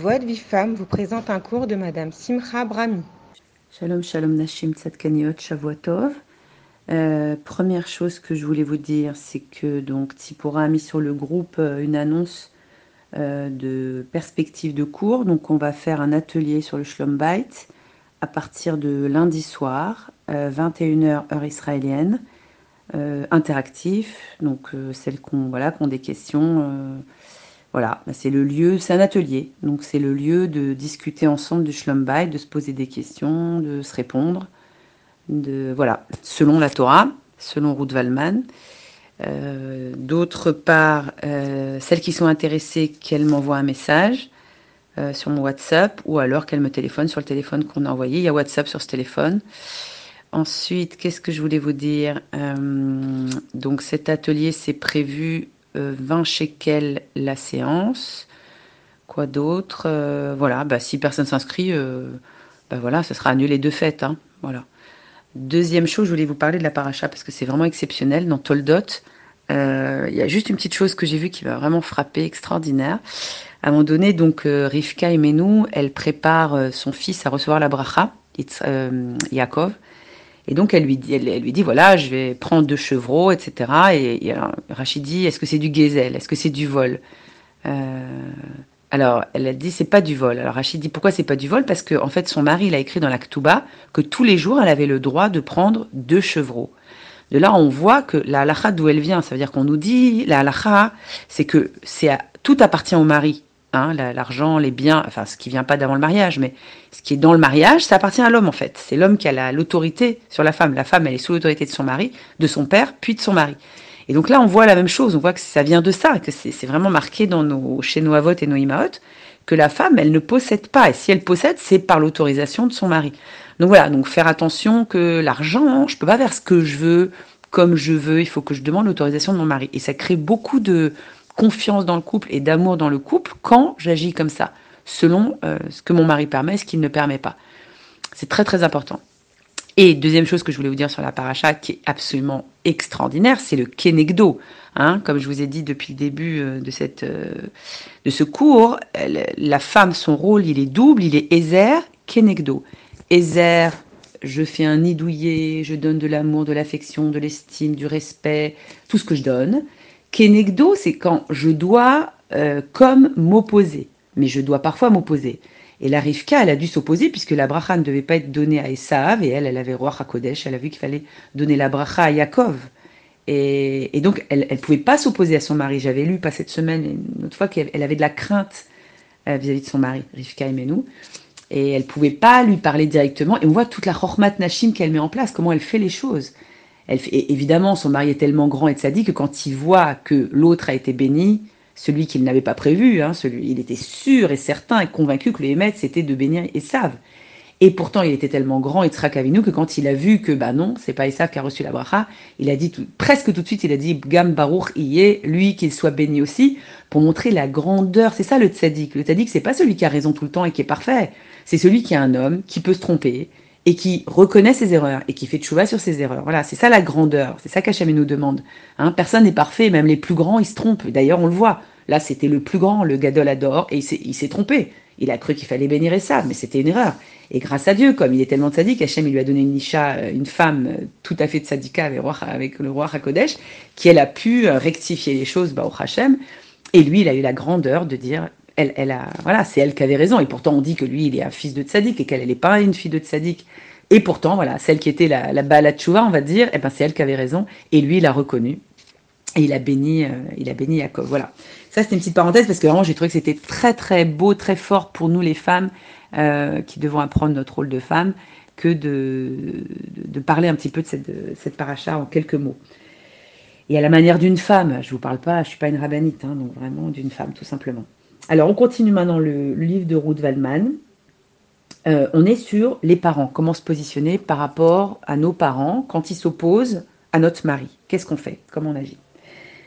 Voix de Vie Femme vous présente un cours de Madame Simcha Brahmi. Shalom, shalom, Nashim Tzadkaniot, Shavuotov. Euh, première chose que je voulais vous dire, c'est que donc Tipora a mis sur le groupe euh, une annonce euh, de perspective de cours. Donc on va faire un atelier sur le Shlom Bait à partir de lundi soir, 21h heure israélienne, interactif. Donc celles qui ont, voilà, des questions voilà, bah, c'est le lieu, c'est un atelier, donc c'est le lieu de discuter ensemble du Shlom de se poser des questions, de se répondre, voilà, selon la Torah, selon Ruth Wallman. Euh, d'autre part, euh, celles qui sont intéressées, qu'elles m'envoient un message euh, sur mon WhatsApp ou alors qu'elles me téléphonent sur le téléphone qu'on a envoyé. Il y a WhatsApp sur ce téléphone. Ensuite, qu'est-ce que je voulais vous dire? Donc cet atelier, c'est prévu 20 euh, shekels la séance. Quoi d'autre euh, Voilà, bah, si personne s'inscrit, euh, bah, voilà, ce sera annulé de fait. Hein. Deuxième chose, je voulais vous parler de la paracha parce que c'est vraiment exceptionnel. Dans Toldot, il y a juste une petite chose que j'ai vue qui m'a vraiment frappé, extraordinaire. À un moment donné, donc Rivka et Menou, elle prépare son fils à recevoir la bracha, Yaakov. Et donc elle lui dit, elle, lui dit voilà, je vais prendre deux chevreaux, etc. Et, Rachid dit est-ce que c'est du gazelle? Est-ce que c'est du vol? Euh, Alors elle a dit c'est pas du vol. Alors Rachid dit pourquoi c'est pas du vol? Parce que en fait son mari il a écrit dans la Ktuba que tous les jours elle avait le droit de prendre deux chevreaux. De là on voit que la halakha d'où elle vient, ça veut dire qu'on nous dit la halakha c'est que c'est tout appartient au mari. Hein, l'argent, les biens, enfin ce qui vient pas d'avant le mariage, mais ce qui est dans le mariage, ça appartient à l'homme en fait. C'est l'homme qui a l'autorité sur la femme. La femme, elle est sous l'autorité de son mari, de son père, puis de son mari. Et donc là, on voit la même chose. On voit que ça vient de ça, que c'est vraiment marqué dans nos, chez nos et nos que la femme, elle ne possède pas. Et si elle possède, c'est par l'autorisation de son mari. Donc voilà, donc faire attention que l'argent, je peux pas faire ce que je veux, comme je veux. Il faut que je demande l'autorisation de mon mari. Et ça crée beaucoup de confiance dans le couple et d'amour dans le couple quand j'agis comme ça, selon euh, ce que mon mari permet et ce qu'il ne permet pas. C'est très très important. Et deuxième chose que je voulais vous dire sur la paracha qui est absolument extraordinaire, c'est le kenegdo. Hein, comme je vous ai dit depuis le début euh, de, cette, euh, de ce cours, la femme, son rôle, il est double, il est Ezer, kenegdo. Ezer, je fais un nid douillet, je donne de l'amour, de l'affection, de l'estime, du respect, tout ce que je donne. Kenegdo, c'est quand je dois euh, comme m'opposer, mais je dois parfois m'opposer. Et la Rivka, elle a dû s'opposer puisque la bracha ne devait pas être donnée à Esav et elle, elle avait roi Hakodesh, elle a vu qu'il fallait donner la bracha à Yaakov. Et, donc, elle ne pouvait pas s'opposer à son mari. J'avais lu pas cette semaine, une autre fois, qu'elle avait de la crainte euh, vis-à-vis de son mari, Rivka et Menou. Et elle pouvait pas lui parler directement. Et on voit toute la Chormat Nashim qu'elle met en place, comment elle fait les choses évidemment, son mari est tellement grand et sadique que quand il voit que l'autre a été béni, celui qu'il n'avait pas prévu, hein, celui, il était sûr et certain et convaincu que le Hémet, c'était de bénir Esav. Et pourtant, il était tellement grand, et Avinu, que quand il a vu que, bah non, c'est pas Esav qui a reçu la bracha, il a dit presque tout de suite, il a dit, Gam Baruch est lui qu'il soit béni aussi, pour montrer la grandeur. C'est ça le tzaddik. Le tzaddik, c'est pas celui qui a raison tout le temps et qui est parfait. C'est celui qui est un homme, qui peut se tromper, et qui reconnaît ses erreurs et qui fait tchouva sur ses erreurs. Voilà, c'est ça la grandeur, c'est ça qu'Hachem nous demande. Hein, personne n'est parfait, même les plus grands, ils se trompent. D'ailleurs, on le voit. Là, c'était le plus grand, le Gadol Ador, et il s'est trompé. Il a cru qu'il fallait bénir ça, mais c'était une erreur. Et grâce à Dieu, comme il est tellement sadique, Hachem lui a donné une nisha, euh, une femme euh, tout à fait tzadika avec, avec le roi Hakodesh, qui elle a pu euh, rectifier les choses bah, au Hachem. Et lui, il a eu la grandeur de dire elle, a, voilà, c'est elle qui avait raison. Et pourtant, on dit que lui, il est un fils de tzaddik et qu'elle, n'est pas une fille de tzaddik. Et pourtant, voilà, celle qui était la, la balatchouva, on va dire, eh ben, c'est elle qui avait raison. Et lui, il a reconnu. Et il a béni, euh, il a béni Jacob. Voilà. Ça, c'était une petite parenthèse parce que vraiment, j'ai trouvé que c'était très, très beau, très fort pour nous, les femmes, euh, qui devons apprendre notre rôle de femme, que de, de, parler un petit peu de cette, paracha en quelques mots. Et à la manière d'une femme, je vous parle pas, je suis pas une rabbinite, hein, donc vraiment d'une femme, tout simplement. Alors, on continue maintenant le, livre de Ruth Waldman. Euh, on est sur les parents, comment se positionner par rapport à nos parents quand ils s'opposent à notre mari? Qu'est-ce qu'on fait? Comment on agit?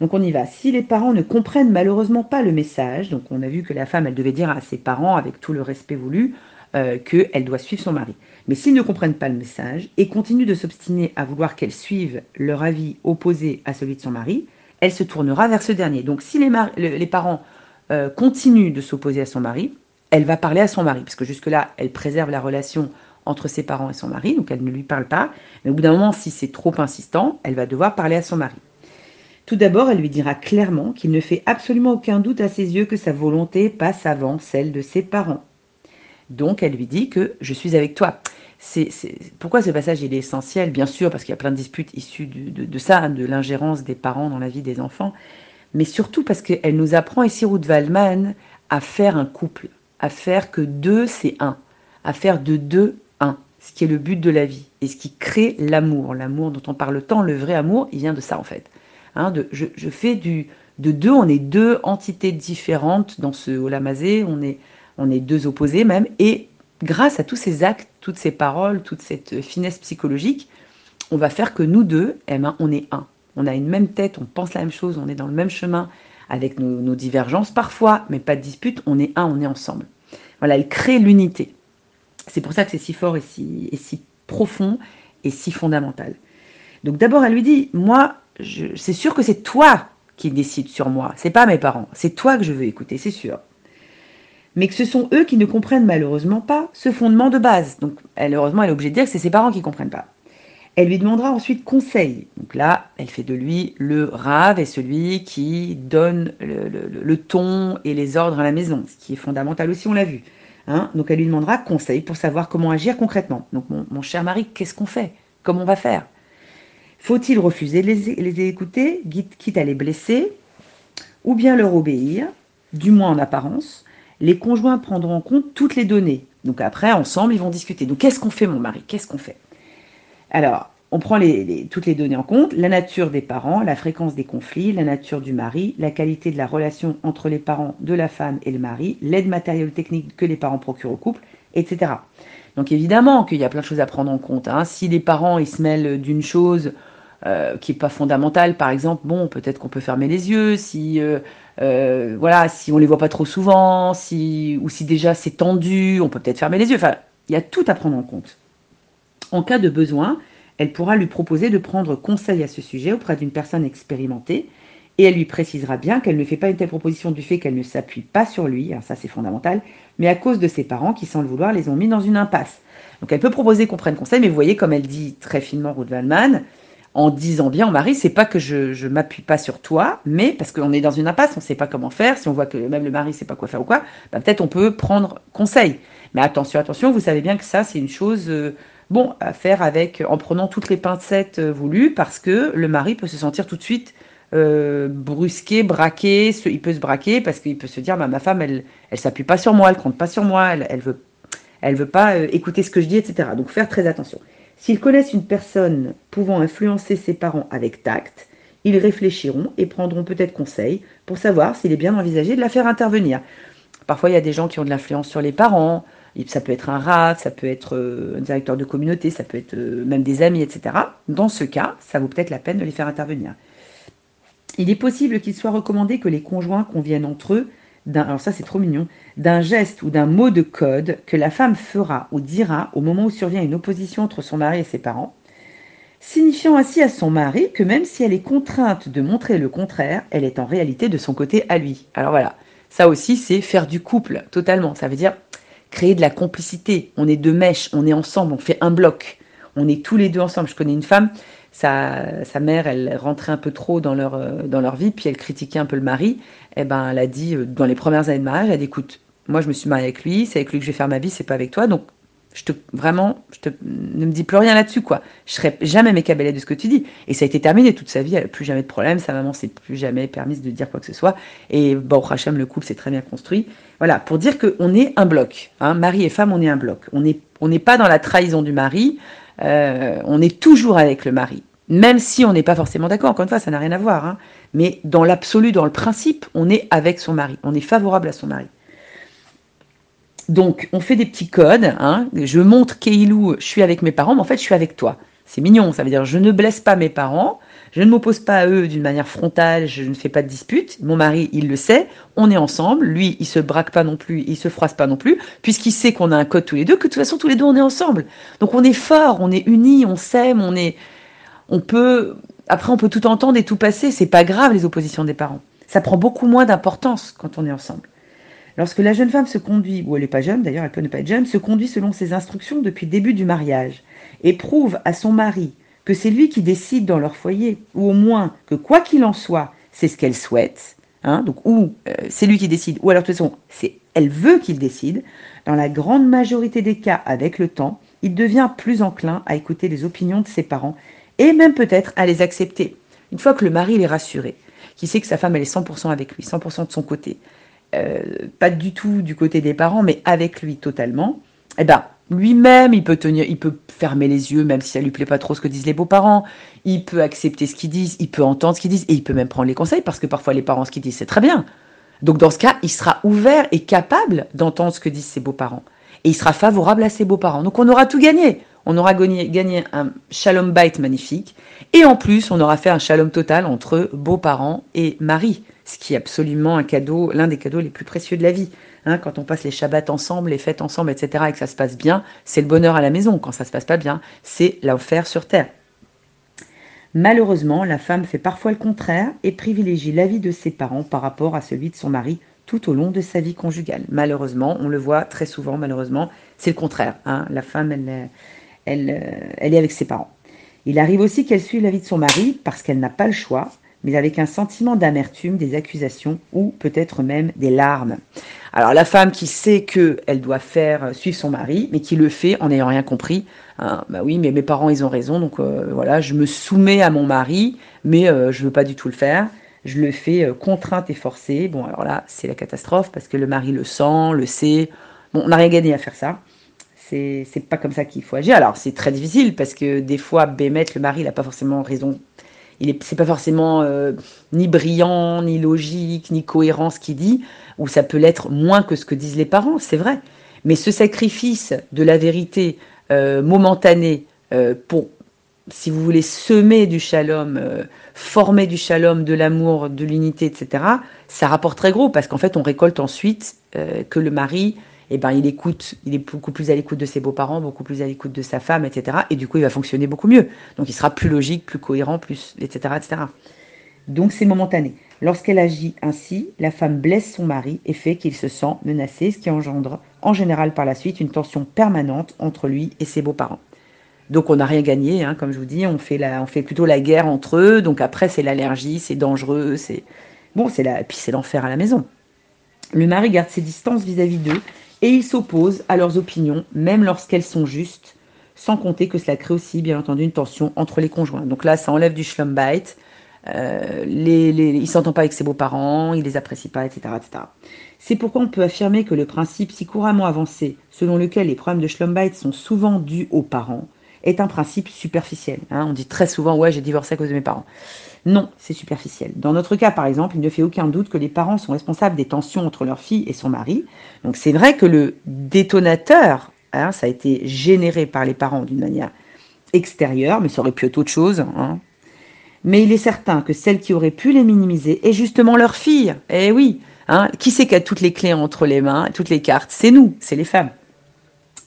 Donc on y va. Si les parents ne comprennent malheureusement pas le message, donc on a vu que la femme, elle devait dire à ses parents, avec tout le respect voulu, euh, qu'elle doit suivre son mari. Mais s'ils ne comprennent pas le message et continuent de s'obstiner à vouloir qu'elle suive leur avis opposé à celui de son mari, elle se tournera vers ce dernier. Donc si les, les parents euh, continue de s'opposer à son mari, elle va parler à son mari, parce que jusque-là, elle préserve la relation entre ses parents et son mari, donc elle ne lui parle pas. Mais au bout d'un moment, si c'est trop insistant, elle va devoir parler à son mari. Tout d'abord, elle lui dira clairement qu'il ne fait absolument aucun doute à ses yeux que sa volonté passe avant celle de ses parents. Donc, elle lui dit que je suis avec toi. C'est, Pourquoi ce passage est essentiel? Bien sûr, parce qu'il y a plein de disputes issues de, ça, hein, de l'ingérence des parents dans la vie des enfants, mais surtout parce qu'elle nous apprend ici, Ruth Waldman, à faire un couple, à faire que deux, c'est un, à faire de deux un, ce qui est le but de la vie et ce qui crée l'amour. L'amour dont on parle tant, le vrai amour, il vient de ça en fait. Hein, je, fais du, de deux, on est deux entités différentes dans ce olamazé, on est, on est deux opposés même, et grâce à tous ces actes, toutes ces paroles, toute cette finesse psychologique, on va faire que nous deux, eh ben, on est un. On a une même tête, on pense la même chose, on est dans le même chemin, avec nos, divergences parfois, mais pas de dispute, on est un, on est ensemble. Voilà, elle crée l'unité. C'est pour ça que c'est si fort et si, et si profond et si fondamental. Donc d'abord, elle lui dit, moi, c'est sûr que c'est toi qui décides sur moi, c'est pas mes parents, c'est toi que je veux écouter, c'est sûr. Mais que ce sont eux qui ne comprennent malheureusement pas ce fondement de base. Donc, elle, heureusement, elle est obligée de dire que c'est ses parents qui ne comprennent pas. Elle lui demandera ensuite conseil. Donc là, elle fait de lui le rave et celui qui donne le, ton et les ordres à la maison, ce qui est fondamental aussi, on l'a vu. Hein. Donc elle lui demandera conseil pour savoir comment agir concrètement. Donc mon cher mari, qu'est-ce qu'on fait? Comment on va faire? Faut-il refuser de les, écouter, quitte à les blesser, ou bien leur obéir, du moins en apparence? Les conjoints prendront en compte toutes les données. Donc après, ensemble, ils vont discuter. Donc qu'est-ce qu'on fait, mon mari? Qu'est-ce qu'on fait? Alors, on prend toutes les données en compte, la nature des parents, la fréquence des conflits, la nature du mari, la qualité de la relation entre les parents de la femme et le mari, l'aide matérielle technique que les parents procurent au couple, etc. Donc évidemment qu'il y a plein de choses à prendre en compte. Hein. Si les parents ils se mêlent d'une chose euh, qui est pas fondamentale, par exemple, bon, peut-être qu'on peut fermer les yeux, si euh, euh, voilà, si on les voit pas trop souvent, si ou si déjà c'est tendu, on peut peut-être fermer les yeux. Enfin, il y a tout à prendre en compte. En cas de besoin, elle pourra lui proposer de prendre conseil à ce sujet auprès d'une personne expérimentée et elle lui précisera bien qu'elle ne fait pas une telle proposition du fait qu'elle ne s'appuie pas sur lui, alors ça c'est fondamental, mais à cause de ses parents qui, sans le vouloir, les ont mis dans une impasse. Donc elle peut proposer qu'on prenne conseil, mais vous voyez, comme elle dit très finement Ruth Wallman, en disant bien au mari, c'est pas que je, m'appuie pas sur toi, mais parce qu'on est dans une impasse, on ne sait pas comment faire. Si on voit que même le mari ne sait pas quoi faire ou quoi, bah, peut-être on peut prendre conseil. Mais attention, attention, vous savez bien que ça, c'est une chose euh, bon à faire avec en prenant toutes les pincettes euh, voulues, parce que le mari peut se sentir tout de suite euh, brusqué, braqué. il peut se braquer parce qu'il peut se dire, bah, ma femme, elle, elle s'appuie pas sur moi, elle compte pas sur moi, elle, elle veut, elle veut pas écouter ce que je dis, etc. Donc faire très attention. S'ils connaissent une personne pouvant influencer ses parents avec tact, ils réfléchiront et prendront peut-être conseil pour savoir s'il est bien envisagé de la faire intervenir. Parfois, il y a des gens qui ont de l'influence sur les parents, ça peut être un rat, ça peut être euh, un directeur de communauté, ça peut être euh, même des amis, etc. Dans ce cas, ça vaut peut-être la peine de les faire intervenir. Il est possible qu'il soit recommandé que les conjoints conviennent entre eux alors ça c'est trop mignon, d'un geste ou d'un mot de code que la femme fera ou dira au moment où survient une opposition entre son mari et ses parents, signifiant ainsi à son mari que même si elle est contrainte de montrer le contraire, elle est en réalité de son côté à lui. Alors voilà, ça aussi c'est faire du couple totalement, ça veut dire créer de la complicité, on est deux mèches, on est ensemble, on fait un bloc, on est tous les deux ensemble. Je connais une femme, sa, sa, mère, elle rentrait un peu trop dans leur, euh, dans leur vie, puis elle critiquait un peu le mari. Eh ben, elle a dit, euh, dans les premières années de mariage, elle a dit, écoute, moi je me suis mariée avec lui, c'est avec lui que je vais faire ma vie, c'est pas avec toi, donc je te, vraiment, je te, ne me dis plus rien là-dessus, quoi. Je serai jamais mécabellée de ce que tu dis. Et ça a été terminé toute sa vie, elle n'a plus jamais de problème, sa maman s'est plus jamais permise de dire quoi que ce soit. Et bon, Hachem, le couple s'est très bien construit. Voilà, pour dire qu'on est un bloc. Hein, mari et femme, on est un bloc. On n'est on pas dans la trahison du mari, euh, on est toujours avec le mari, même si on n'est pas forcément d'accord. Encore une fois, ça n'a rien à voir. Hein. Mais dans l'absolu, dans le principe, on est avec son mari, on est favorable à son mari. Donc, on fait des petits codes. Hein. Je montre Keilou, je suis avec mes parents, mais en fait, je suis avec toi. C'est mignon, ça veut dire je ne blesse pas mes parents, je ne m'oppose pas à eux d'une manière frontale, je ne fais pas de dispute. Mon mari, il le sait, on est ensemble. Lui, il se braque pas non plus, il se froisse pas non plus, puisqu'il sait qu'on a un code tous les deux, que de toute façon, tous les deux, on est ensemble. Donc on est fort, on est unis, on s'aime, on est. On peut. Après, on peut tout entendre et tout passer. C'est pas grave, les oppositions des parents. Ça prend beaucoup moins d'importance quand on est ensemble. Lorsque la jeune femme se conduit, ou elle n'est pas jeune d'ailleurs, elle peut ne pas être jeune, se conduit selon ses instructions depuis le début du mariage, et prouve à son mari que c'est lui qui décide dans leur foyer, ou au moins que quoi qu'il en soit, c'est ce qu'elle souhaite, hein, donc ou euh, c'est lui qui décide, ou alors de toute façon, elle veut qu'il décide, dans la grande majorité des cas, avec le temps, il devient plus enclin à écouter les opinions de ses parents et même peut-être à les accepter. Une fois que le mari est rassuré, qui sait que sa femme elle est 100% avec lui, 100% de son côté, euh, pas du tout du côté des parents, mais avec lui totalement, eh ben lui-même, il peut tenir, il peut fermer les yeux, même si ça lui plaît pas trop ce que disent les beaux-parents. Il peut accepter ce qu'ils disent, il peut entendre ce qu'ils disent, et il peut même prendre les conseils, parce que parfois les parents ce qu'ils disent c'est très bien. Donc dans ce cas, il sera ouvert et capable d'entendre ce que disent ses beaux-parents. Et il sera favorable à ses beaux-parents. Donc on aura tout gagné. On aura gagné, gagné un shalom bite magnifique. Et en plus, on aura fait un shalom total entre beaux-parents et mari. Ce qui est absolument un cadeau, l'un des cadeaux les plus précieux de la vie. Hein, quand on passe les Shabbats ensemble, les fêtes ensemble, etc., et que ça se passe bien, c'est le bonheur à la maison. Quand ça se passe pas bien, c'est l'enfer sur terre. Malheureusement, la femme fait parfois le contraire et privilégie l'avis de ses parents par rapport à celui de son mari tout au long de sa vie conjugale. Malheureusement, on le voit très souvent, malheureusement, c'est le contraire. Hein. La femme, elle, elle, elle est avec ses parents. Il arrive aussi qu'elle suive l'avis de son mari parce qu'elle n'a pas le choix, mais avec un sentiment d'amertume, des accusations ou peut-être même des larmes. Alors la femme qui sait qu'elle doit faire euh, suivre son mari, mais qui le fait en n'ayant rien compris, hein, bah oui, mais mes parents ils ont raison, donc euh, voilà, je me soumets à mon mari, mais euh, je veux pas du tout le faire. Je le fais contrainte et forcée. Bon, alors là, c'est la catastrophe parce que le mari le sent, le sait. Bon, on n'a rien gagné à faire ça. C'est pas comme ça qu'il faut agir. Alors, c'est très difficile parce que des fois, Bémet, le mari, il n'a pas forcément raison il est, c'est pas forcément euh, ni brillant, ni logique, ni cohérent ce qu'il dit, ou ça peut l'être moins que ce que disent les parents, c'est vrai. Mais ce sacrifice de la vérité euh, momentanée euh, pour, si vous voulez, semer du shalom, former du shalom, de l'amour, de l'unité, etc., ça rapporte très gros parce qu'en fait, on récolte ensuite que le mari eh ben, il écoute, il est beaucoup plus à l'écoute de ses beaux-parents, beaucoup plus à l'écoute de sa femme, etc. Et du coup, il va fonctionner beaucoup mieux. Donc, il sera plus logique, plus cohérent, plus, etc., etc. Donc, c'est momentané. Lorsqu'elle agit ainsi, la femme blesse son mari et fait qu'il se sent menacé, ce qui engendre en général par la suite une tension permanente entre lui et ses beaux-parents. Donc on n'a rien gagné, hein, comme je vous dis, on fait, la, on fait plutôt la guerre entre eux. Donc après c'est l'allergie, c'est dangereux, c'est bon, c'est la, puis c'est l'enfer à la maison. Le mari garde ses distances vis-à-vis d'eux et ils s'opposent à leurs opinions, même lorsqu'elles sont justes, sans compter que cela crée aussi, bien entendu, une tension entre les conjoints. Donc là, ça enlève du schlumbite, euh, les, les, s'entend pas avec ses beaux-parents, il les apprécie pas, etc. etc. C'est pourquoi on peut affirmer que le principe si couramment avancé, selon lequel les problèmes de schlumbite sont souvent dus aux parents, est un principe superficiel. Hein. On dit très souvent, ouais, j'ai divorcé à cause de mes parents. Non, c'est superficiel. Dans notre cas, par exemple, il ne fait aucun doute que les parents sont responsables des tensions entre leur fille et son mari. Donc c'est vrai que le détonateur, hein, ça a été généré par les parents d'une manière extérieure, mais ça aurait pu être autre chose. Hein. Mais il est certain que celle qui aurait pu les minimiser est justement leur fille. Eh oui, qui c'est qui a toutes les clés entre les mains, toutes les cartes? C'est nous, c'est les femmes.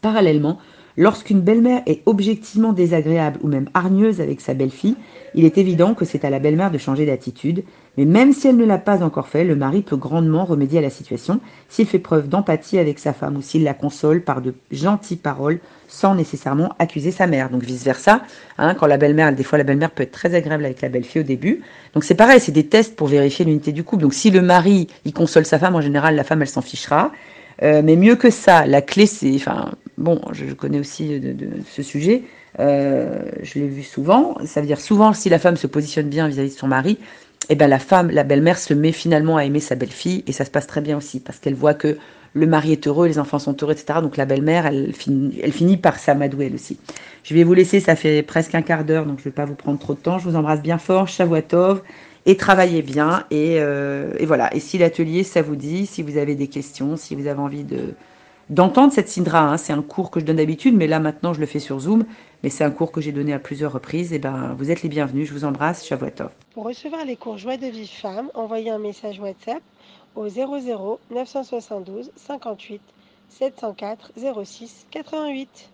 Parallèlement, Lorsqu'une belle-mère est objectivement désagréable ou même hargneuse avec sa belle-fille, il est évident que c'est à la belle-mère de changer d'attitude, mais même si elle ne l'a pas encore fait, le mari peut grandement remédier à la situation s'il fait preuve d'empathie avec sa femme ou s'il la console par de gentilles paroles sans nécessairement accuser sa mère. Donc vice-versa, hein, quand la belle-mère, des fois la belle-mère peut être très agréable avec la belle-fille au début. Donc c'est pareil, c'est des tests pour vérifier l'unité du couple. Donc si le mari, il console sa femme, en général la femme, elle s'en fichera. Euh, mais mieux que ça, la clé, c'est, bon, je, connais aussi de, ce sujet, euh, je l'ai vu souvent. Ça veut dire souvent, si la femme se positionne bien vis-à-vis de son mari, eh ben la femme, la belle-mère se met finalement à aimer sa belle-fille et ça se passe très bien aussi parce qu'elle voit que le mari est heureux, les enfants sont heureux, etc. Donc la belle-mère, elle finit, elle finit par s'amadouer elle aussi. Je vais vous laisser, ça fait presque un quart d'heure, donc je ne vais pas vous prendre trop de temps. Je vous embrasse bien fort, Shavuatov et travaillez bien. Euh, et, voilà. Et si l'atelier, ça vous dit, si vous avez des questions, si vous avez envie de d'entendre cette Sindra, hein, c'est un cours que je donne d'habitude, mais là maintenant je le fais sur Zoom, mais c'est un cours que j'ai donné à plusieurs reprises. Et ben, vous êtes les bienvenus. Je vous embrasse. Shavuatov. Pour recevoir les cours Joie de vie femme, envoyez un message WhatsApp au 00 972 58 704 06 88.